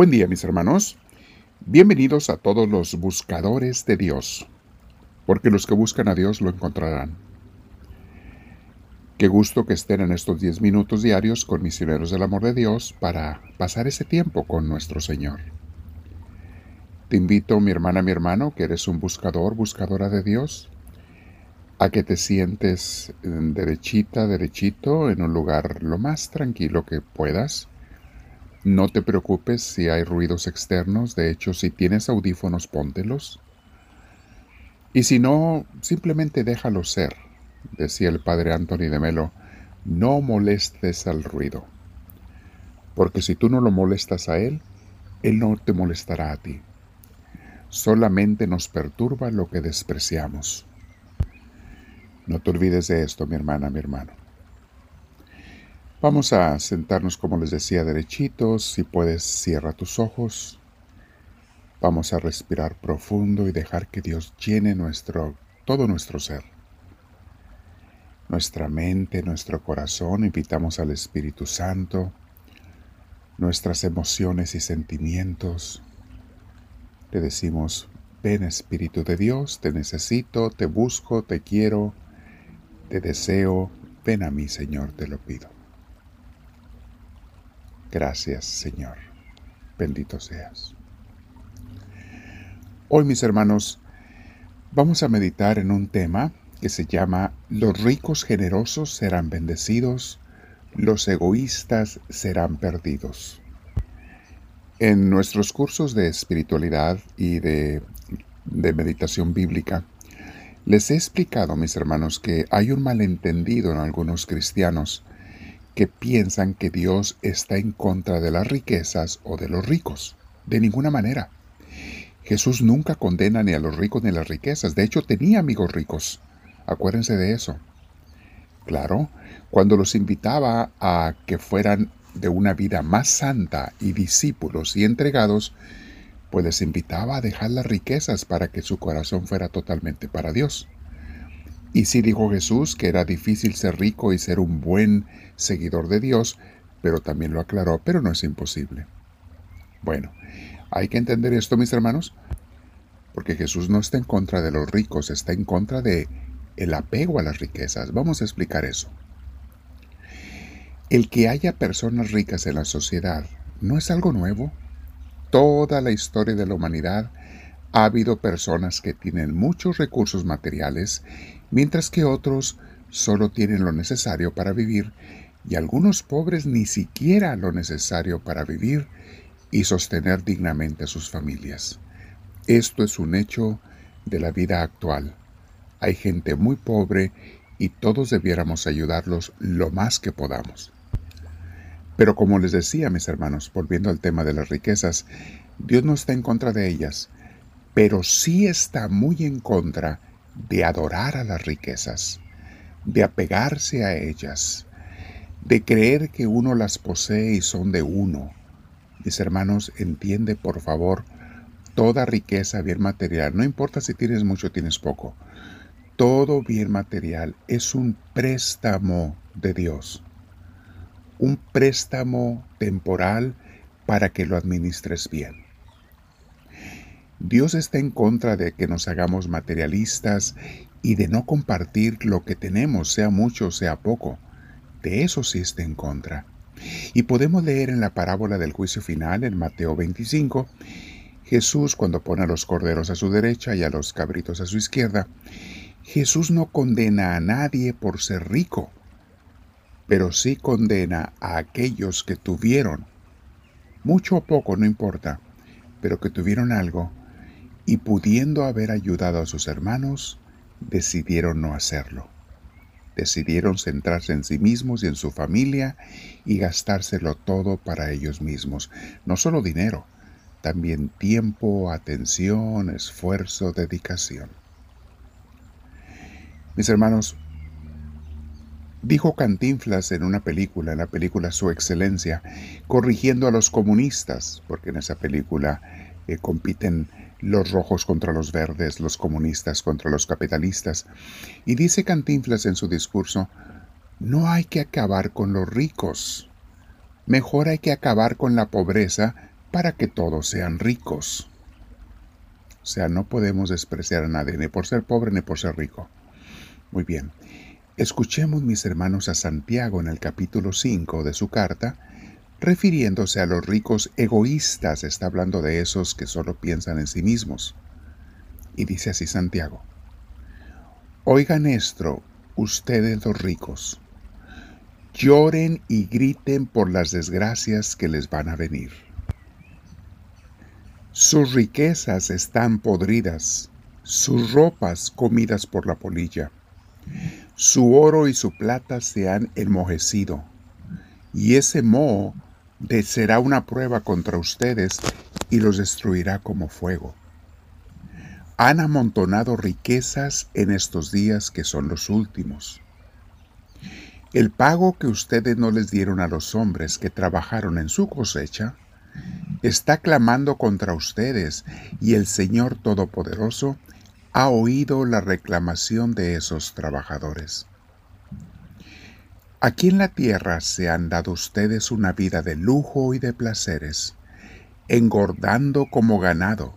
Buen día mis hermanos. Bienvenidos a todos los buscadores de Dios, porque los que buscan a Dios lo encontrarán. Qué gusto que estén en estos 10 minutos diarios con misioneros del amor de Dios para pasar ese tiempo con nuestro Señor. Te invito, mi hermana, mi hermano, que eres un buscador, buscadora de Dios, a que te sientes derechita, derechito, en un lugar lo más tranquilo que puedas no te preocupes si hay ruidos externos, de hecho si tienes audífonos póntelos. Y si no, simplemente déjalo ser, decía el padre Anthony de Melo, no molestes al ruido. Porque si tú no lo molestas a él, él no te molestará a ti. Solamente nos perturba lo que despreciamos. No te olvides de esto, mi hermana, mi hermano. Vamos a sentarnos, como les decía, derechitos. Si puedes, cierra tus ojos. Vamos a respirar profundo y dejar que Dios llene nuestro, todo nuestro ser. Nuestra mente, nuestro corazón, invitamos al Espíritu Santo, nuestras emociones y sentimientos. Le decimos, ven Espíritu de Dios, te necesito, te busco, te quiero, te deseo, ven a mí Señor, te lo pido. Gracias, Señor. Bendito seas. Hoy, mis hermanos, vamos a meditar en un tema que se llama Los ricos generosos serán bendecidos, los egoístas serán perdidos. En nuestros cursos de espiritualidad y de, de meditación bíblica, les he explicado, mis hermanos, que hay un malentendido en algunos cristianos que piensan que Dios está en contra de las riquezas o de los ricos. De ninguna manera. Jesús nunca condena ni a los ricos ni a las riquezas. De hecho, tenía amigos ricos. Acuérdense de eso. Claro, cuando los invitaba a que fueran de una vida más santa y discípulos y entregados, pues les invitaba a dejar las riquezas para que su corazón fuera totalmente para Dios. Y sí dijo Jesús que era difícil ser rico y ser un buen seguidor de Dios, pero también lo aclaró, pero no es imposible. Bueno, hay que entender esto, mis hermanos, porque Jesús no está en contra de los ricos, está en contra de el apego a las riquezas. Vamos a explicar eso. El que haya personas ricas en la sociedad no es algo nuevo. Toda la historia de la humanidad ha habido personas que tienen muchos recursos materiales, mientras que otros solo tienen lo necesario para vivir y algunos pobres ni siquiera lo necesario para vivir y sostener dignamente a sus familias. Esto es un hecho de la vida actual. Hay gente muy pobre y todos debiéramos ayudarlos lo más que podamos. Pero como les decía, mis hermanos, volviendo al tema de las riquezas, Dios no está en contra de ellas, pero sí está muy en contra de adorar a las riquezas, de apegarse a ellas, de creer que uno las posee y son de uno. Mis hermanos, entiende por favor, toda riqueza, bien material, no importa si tienes mucho o tienes poco, todo bien material es un préstamo de Dios, un préstamo temporal para que lo administres bien. Dios está en contra de que nos hagamos materialistas y de no compartir lo que tenemos, sea mucho o sea poco. De eso sí está en contra. Y podemos leer en la parábola del juicio final, en Mateo 25, Jesús cuando pone a los corderos a su derecha y a los cabritos a su izquierda, Jesús no condena a nadie por ser rico, pero sí condena a aquellos que tuvieron, mucho o poco, no importa, pero que tuvieron algo y pudiendo haber ayudado a sus hermanos, decidieron no hacerlo. Decidieron centrarse en sí mismos y en su familia y gastárselo todo para ellos mismos. No solo dinero, también tiempo, atención, esfuerzo, dedicación. Mis hermanos, dijo Cantinflas en una película, en la película Su Excelencia, corrigiendo a los comunistas, porque en esa película eh, compiten los rojos contra los verdes, los comunistas contra los capitalistas. Y dice Cantinflas en su discurso, no hay que acabar con los ricos, mejor hay que acabar con la pobreza para que todos sean ricos. O sea, no podemos despreciar a nadie, ni por ser pobre ni por ser rico. Muy bien. Escuchemos, mis hermanos, a Santiago en el capítulo 5 de su carta, refiriéndose a los ricos egoístas, está hablando de esos que solo piensan en sí mismos. Y dice así Santiago, Oigan esto, ustedes los ricos, lloren y griten por las desgracias que les van a venir. Sus riquezas están podridas, sus ropas comidas por la polilla. Su oro y su plata se han enmojecido, y ese moho será una prueba contra ustedes y los destruirá como fuego. Han amontonado riquezas en estos días que son los últimos. El pago que ustedes no les dieron a los hombres que trabajaron en su cosecha, está clamando contra ustedes y el Señor Todopoderoso ha oído la reclamación de esos trabajadores. Aquí en la tierra se han dado ustedes una vida de lujo y de placeres, engordando como ganado,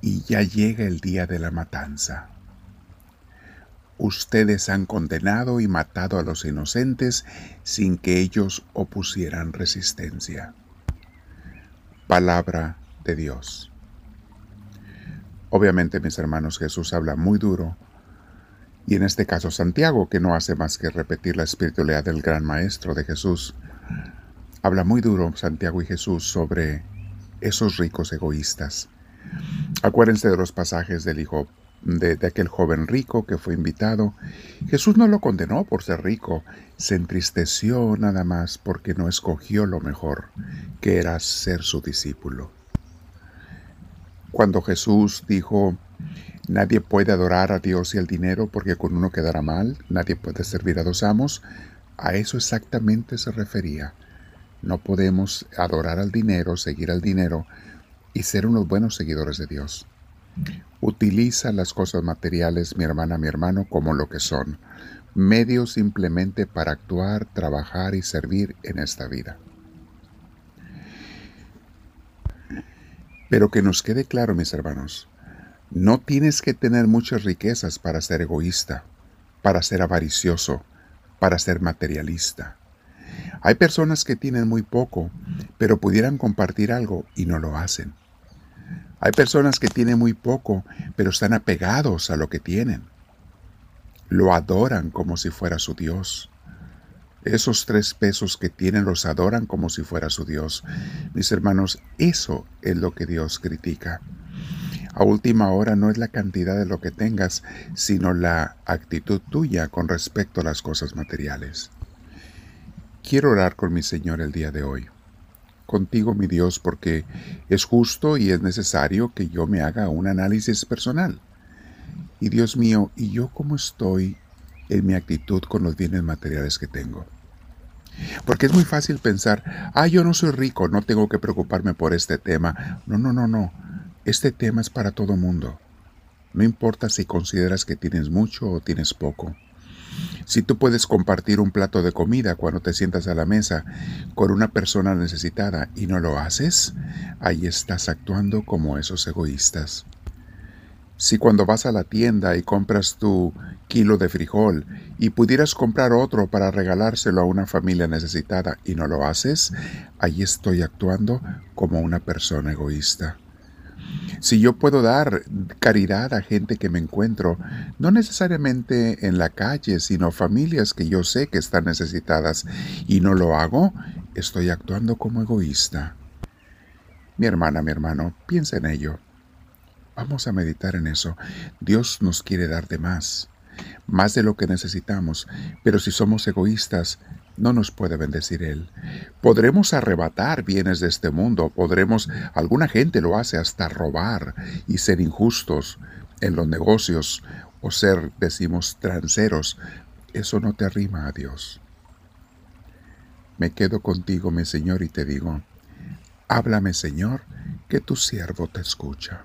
y ya llega el día de la matanza. Ustedes han condenado y matado a los inocentes sin que ellos opusieran resistencia palabra de Dios. Obviamente, mis hermanos, Jesús habla muy duro, y en este caso Santiago, que no hace más que repetir la espiritualidad del gran maestro de Jesús, habla muy duro Santiago y Jesús sobre esos ricos egoístas. Acuérdense de los pasajes del hijo de, aquel joven rico que fue invitado. Jesús no lo condenó por ser rico, se entristeció nada más porque no escogió lo mejor, que era ser su discípulo. Cuando Jesús dijo, nadie puede adorar a Dios y al dinero porque con uno quedará mal, nadie puede servir a dos amos, a eso exactamente se refería. No podemos adorar al dinero, seguir al dinero y ser unos buenos seguidores de Dios. Utiliza las cosas materiales, mi hermana, mi hermano, como lo que son, medios simplemente para actuar, trabajar y servir en esta vida. Pero que nos quede claro, mis hermanos, no tienes que tener muchas riquezas para ser egoísta, para ser avaricioso, para ser materialista. Hay personas que tienen muy poco, pero pudieran compartir algo y no lo hacen. Hay personas que tienen muy poco, pero están apegados a lo que tienen. Lo adoran como si fuera su Dios. Esos tres pesos que tienen los adoran como si fuera su Dios. Mis hermanos, eso es lo que Dios critica. A última hora no es la cantidad de lo que tengas, sino la actitud tuya con respecto a las cosas materiales. Quiero orar con mi Señor el día de hoy contigo, mi Dios, porque es justo y es necesario que yo me haga un análisis personal. Y Dios mío, ¿y yo cómo estoy en mi actitud con los bienes materiales que tengo? Porque es muy fácil pensar, ah, yo no soy rico, no tengo que preocuparme por este tema. No, no, no, no. Este tema es para todo mundo. No importa si consideras que tienes mucho o tienes poco. Si tú puedes compartir un plato de comida cuando te sientas a la mesa con una persona necesitada y no lo haces, ahí estás actuando como esos egoístas. Si cuando vas a la tienda y compras tu kilo de frijol y pudieras comprar otro para regalárselo a una familia necesitada y no lo haces, ahí estoy actuando como una persona egoísta. Si yo puedo dar caridad a gente que me encuentro, no necesariamente en la calle, sino familias que yo sé que están necesitadas, y no lo hago, estoy actuando como egoísta. Mi hermana, mi hermano, piensa en ello. Vamos a meditar en eso. Dios nos quiere dar de más, más de lo que necesitamos, pero si somos egoístas, no nos puede bendecir Él. Podremos arrebatar bienes de este mundo, podremos, alguna gente lo hace hasta robar y ser injustos en los negocios o ser, decimos, transeros. Eso no te arrima a Dios. Me quedo contigo, mi Señor, y te digo, háblame, Señor, que tu siervo te escucha.